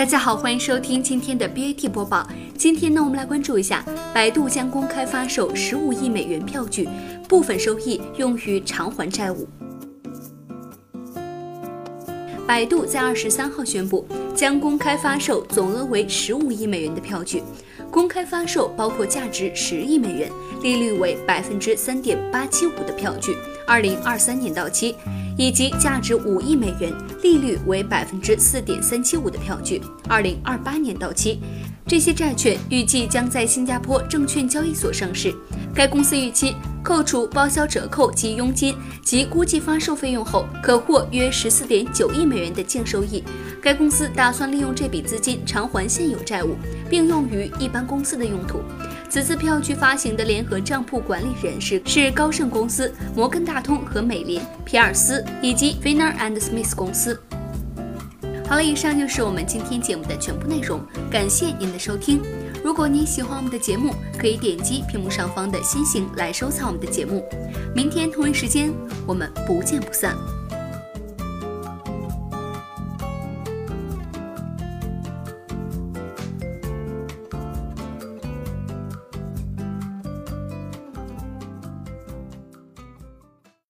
大家好，欢迎收听今天的 BAT 播报。今天呢，我们来关注一下，百度将公开发售十五亿美元票据，部分收益用于偿还债务。百度在二十三号宣布，将公开发售总额为十五亿美元的票据。公开发售包括价值十亿美元、利率为百分之三点八七五的票据，二零二三年到期。以及价值五亿美元、利率为百分之四点三七五的票据，二零二八年到期。这些债券预计将在新加坡证券交易所上市。该公司预期扣除报销折扣及佣金及估计发售费用后，可获约十四点九亿美元的净收益。该公司打算利用这笔资金偿还现有债务，并用于一般公司的用途。此次票据发行的联合账铺管理人是是高盛公司、摩根大通和美林、皮尔斯以及 Finner and Smith 公司。好了，以上就是我们今天节目的全部内容，感谢您的收听。如果您喜欢我们的节目，可以点击屏幕上方的心形来收藏我们的节目。明天同一时间，我们不见不散。